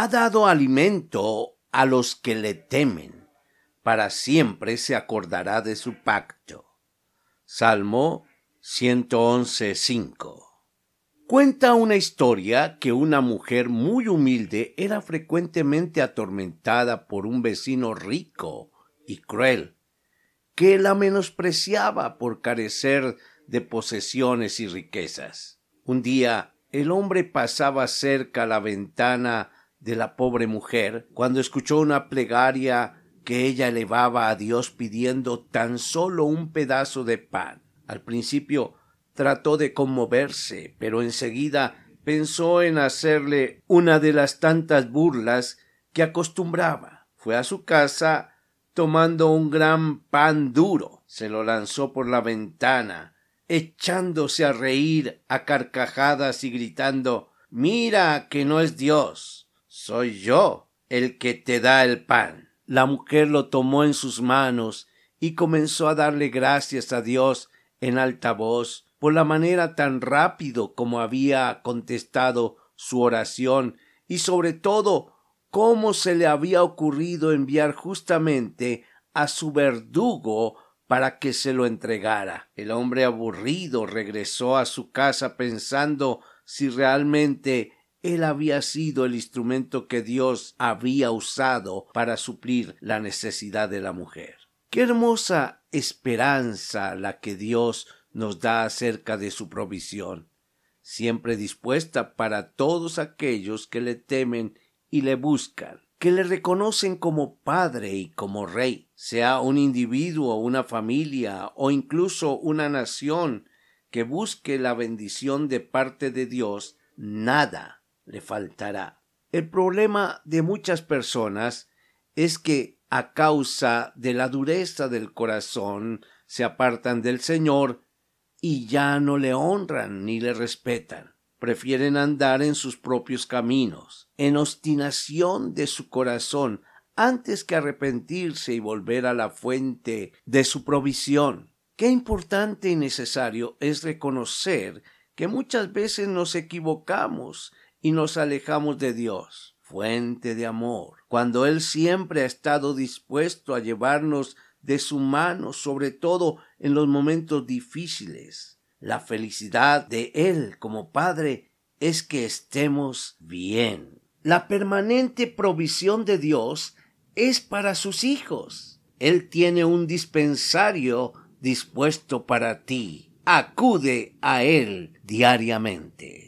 ha dado alimento a los que le temen, para siempre se acordará de su pacto. Salmo 111.5 Cuenta una historia que una mujer muy humilde era frecuentemente atormentada por un vecino rico y cruel, que la menospreciaba por carecer de posesiones y riquezas. Un día el hombre pasaba cerca la ventana de la pobre mujer cuando escuchó una plegaria que ella elevaba a Dios pidiendo tan solo un pedazo de pan. Al principio trató de conmoverse, pero enseguida pensó en hacerle una de las tantas burlas que acostumbraba. Fue a su casa tomando un gran pan duro, se lo lanzó por la ventana, echándose a reír a carcajadas y gritando Mira que no es Dios, soy yo el que te da el pan. La mujer lo tomó en sus manos y comenzó a darle gracias a Dios en alta voz por la manera tan rápido como había contestado su oración y sobre todo cómo se le había ocurrido enviar justamente a su verdugo para que se lo entregara. El hombre aburrido regresó a su casa pensando si realmente él había sido el instrumento que Dios había usado para suplir la necesidad de la mujer. Qué hermosa esperanza la que Dios nos da acerca de su provisión, siempre dispuesta para todos aquellos que le temen y le buscan, que le reconocen como Padre y como Rey, sea un individuo, una familia o incluso una nación que busque la bendición de parte de Dios, nada le faltará. El problema de muchas personas es que a causa de la dureza del corazón se apartan del Señor y ya no le honran ni le respetan. Prefieren andar en sus propios caminos, en obstinación de su corazón, antes que arrepentirse y volver a la fuente de su provisión. Qué importante y necesario es reconocer que muchas veces nos equivocamos y nos alejamos de Dios, fuente de amor, cuando Él siempre ha estado dispuesto a llevarnos de su mano, sobre todo en los momentos difíciles. La felicidad de Él como Padre es que estemos bien. La permanente provisión de Dios es para sus hijos. Él tiene un dispensario dispuesto para ti. Acude a Él diariamente.